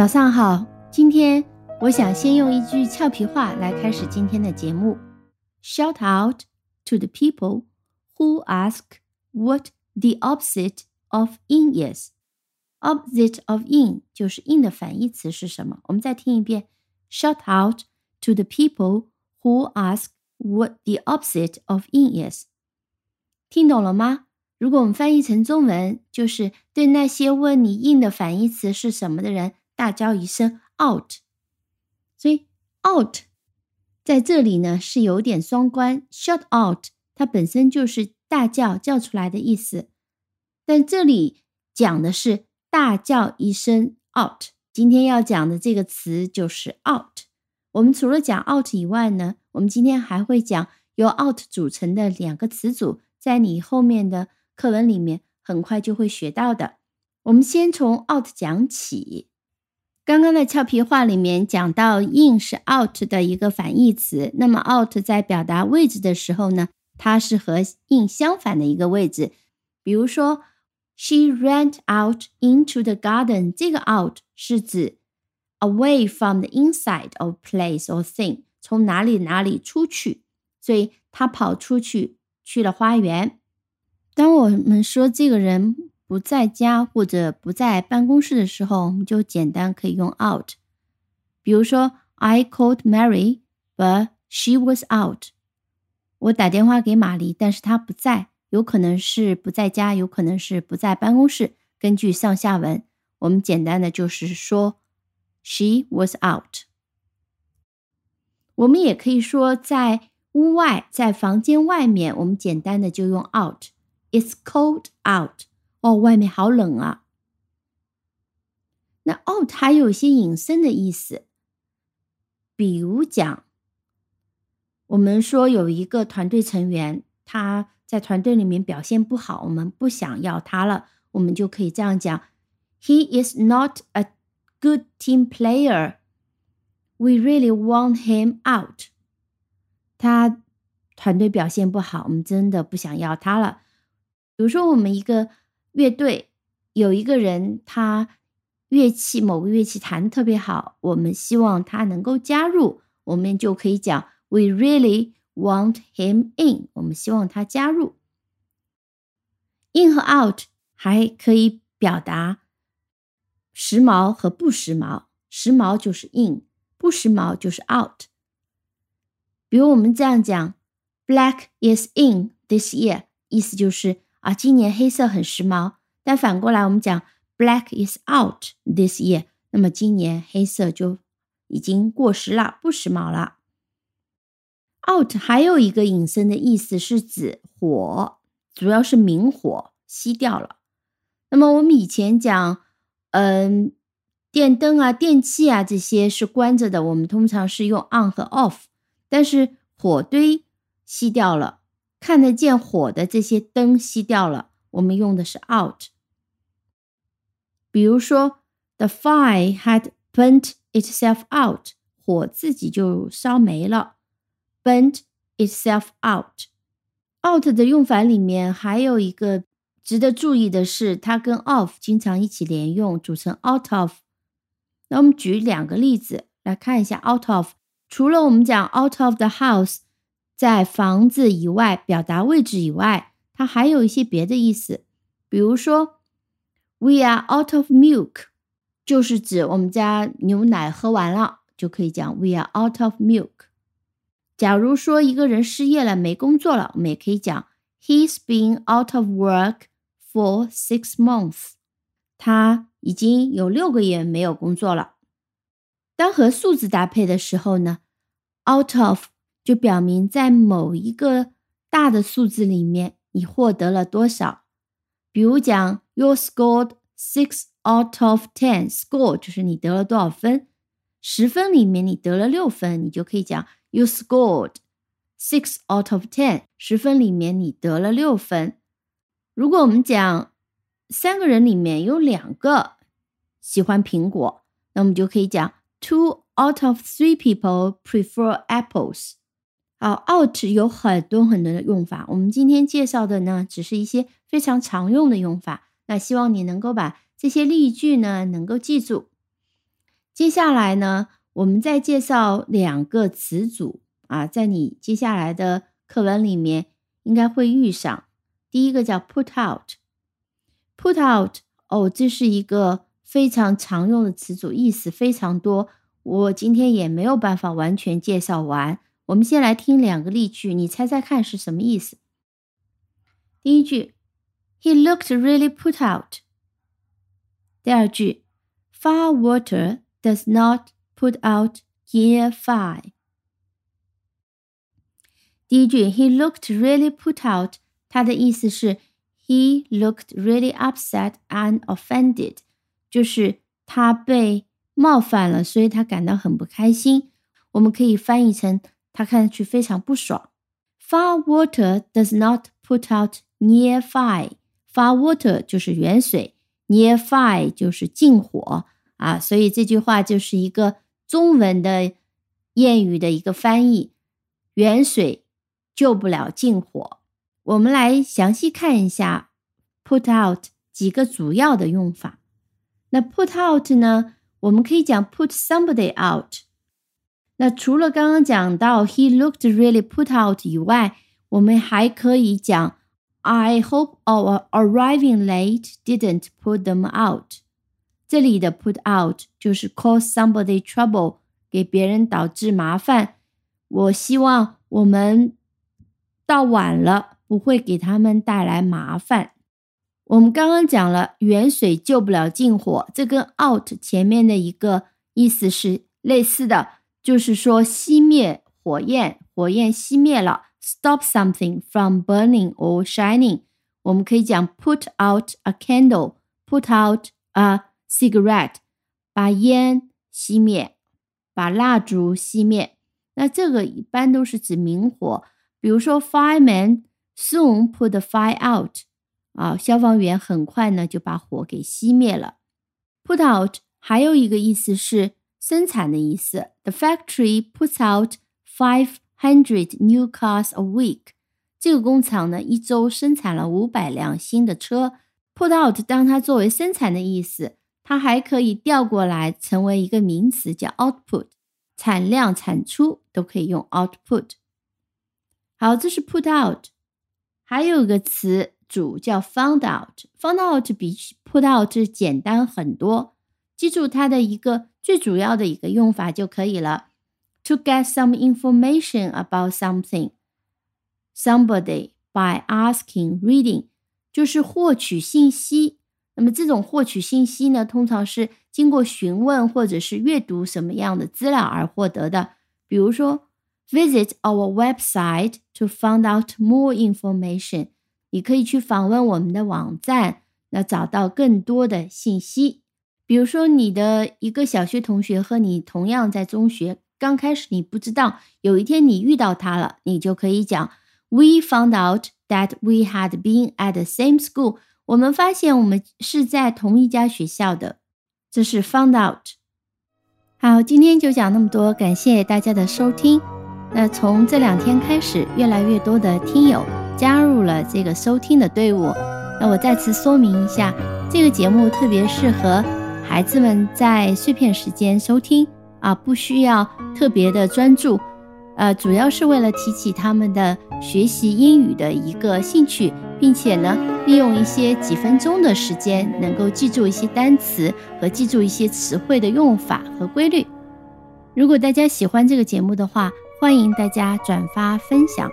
早上好，今天我想先用一句俏皮话来开始今天的节目。Shout out to the people who ask what the opposite of in is. Opposite of in 就是 in 的反义词是什么？我们再听一遍。Shout out to the people who ask what the opposite of in is. 听懂了吗？如果我们翻译成中文，就是对那些问你 in 的反义词是什么的人。大叫一声 “out”，所以 “out” 在这里呢是有点双关。“shout out” 它本身就是大叫、叫出来的意思，但这里讲的是大叫一声 “out”。今天要讲的这个词就是 “out”。我们除了讲 “out” 以外呢，我们今天还会讲由 “out” 组成的两个词组，在你后面的课文里面很快就会学到的。我们先从 “out” 讲起。刚刚的俏皮话里面讲到，in 是 out 的一个反义词。那么 out 在表达位置的时候呢，它是和 in 相反的一个位置。比如说，she ran out into the garden。这个 out 是指 away from the inside of place or thing，从哪里哪里出去。所以她跑出去去了花园。当我们说这个人。不在家或者不在办公室的时候，我们就简单可以用 out。比如说，I called Mary, but she was out。我打电话给玛丽，但是她不在，有可能是不在家，有可能是不在办公室。根据上下文，我们简单的就是说 she was out。我们也可以说在屋外，在房间外面，我们简单的就用 out。It's cold out。哦，外面好冷啊。那 out 还有些引申的意思，比如讲，我们说有一个团队成员他在团队里面表现不好，我们不想要他了，我们就可以这样讲：He is not a good team player. We really want him out. 他团队表现不好，我们真的不想要他了。比如说，我们一个。乐队有一个人，他乐器某个乐器弹的特别好，我们希望他能够加入，我们就可以讲 We really want him in。我们希望他加入。In 和 out 还可以表达时髦和不时髦，时髦就是 in，不时髦就是 out。比如我们这样讲：Black is in this year，意思就是。啊，今年黑色很时髦，但反过来我们讲 black is out this year，那么今年黑色就已经过时了，不时髦了。out 还有一个引申的意思是指火，主要是明火熄掉了。那么我们以前讲，嗯，电灯啊、电器啊这些是关着的，我们通常是用 on 和 off，但是火堆熄掉了。看得见火的这些灯熄掉了，我们用的是 out。比如说，the fire had burnt itself out，火自己就烧没了，burnt itself out。out 的用法里面还有一个值得注意的是，它跟 of 经常一起连用，组成 out of。那我们举两个例子来看一下 out of。除了我们讲 out of the house。在房子以外表达位置以外，它还有一些别的意思。比如说，We are out of milk，就是指我们家牛奶喝完了，就可以讲 We are out of milk。假如说一个人失业了，没工作了，我们也可以讲 He's been out of work for six months。他已经有六个月没有工作了。当和数字搭配的时候呢，out of。就表明在某一个大的数字里面，你获得了多少。比如讲，You scored six out of ten。Score 就是你得了多少分，十分里面你得了六分，你就可以讲 You scored six out of ten。十分里面你得了六分。如果我们讲三个人里面有两个喜欢苹果，那我们就可以讲 Two out of three people prefer apples。好，out 有很多很多的用法，我们今天介绍的呢，只是一些非常常用的用法。那希望你能够把这些例句呢，能够记住。接下来呢，我们再介绍两个词组啊，在你接下来的课文里面应该会遇上。第一个叫 put out，put out 哦，这是一个非常常用的词组，意思非常多。我今天也没有办法完全介绍完。我们先来听两个例句，你猜猜看是什么意思？第一句，He looked really put out。第二句，Far water does not put out near fire。第一句，He looked really put out，它的意思是 He looked really upset and offended，就是他被冒犯了，所以他感到很不开心。我们可以翻译成 他看上去非常不爽。Far water does not put out near fire。Far water 就是远水，near fire 就是近火啊。所以这句话就是一个中文的谚语的一个翻译：远水救不了近火。我们来详细看一下 put out 几个主要的用法。那 put out 呢，我们可以讲 put somebody out。那除了刚刚讲到 he looked really put out 以外，我们还可以讲 I hope our arriving late didn't put them out。这里的 put out 就是 cause somebody trouble，给别人导致麻烦。我希望我们到晚了不会给他们带来麻烦。我们刚刚讲了远水救不了近火，这跟 out 前面的一个意思是类似的。就是说，熄灭火焰，火焰熄灭了，stop something from burning or shining。我们可以讲 put out a candle，put out a cigarette，把烟熄灭，把蜡烛熄灭。那这个一般都是指明火，比如说 fireman soon put the fire out，啊，消防员很快呢就把火给熄灭了。put out 还有一个意思是。生产的意思。The factory puts out five hundred new cars a week。这个工厂呢，一周生产了五百辆新的车。Put out，当它作为生产的意思，它还可以调过来成为一个名词，叫 output，产量、产出都可以用 output。好，这是 put out。还有一个词组叫 found out。found out 比 put out 简单很多。记住它的一个最主要的一个用法就可以了。To get some information about something, somebody by asking, reading，就是获取信息。那么这种获取信息呢，通常是经过询问或者是阅读什么样的资料而获得的。比如说，visit our website to find out more information。你可以去访问我们的网站，那找到更多的信息。比如说，你的一个小学同学和你同样在中学，刚开始你不知道，有一天你遇到他了，你就可以讲：We found out that we had been at the same school。我们发现我们是在同一家学校的，这是 found out。好，今天就讲那么多，感谢大家的收听。那从这两天开始，越来越多的听友加入了这个收听的队伍。那我再次说明一下，这个节目特别适合。孩子们在碎片时间收听啊，不需要特别的专注，呃，主要是为了提起他们的学习英语的一个兴趣，并且呢，利用一些几分钟的时间，能够记住一些单词和记住一些词汇的用法和规律。如果大家喜欢这个节目的话，欢迎大家转发分享。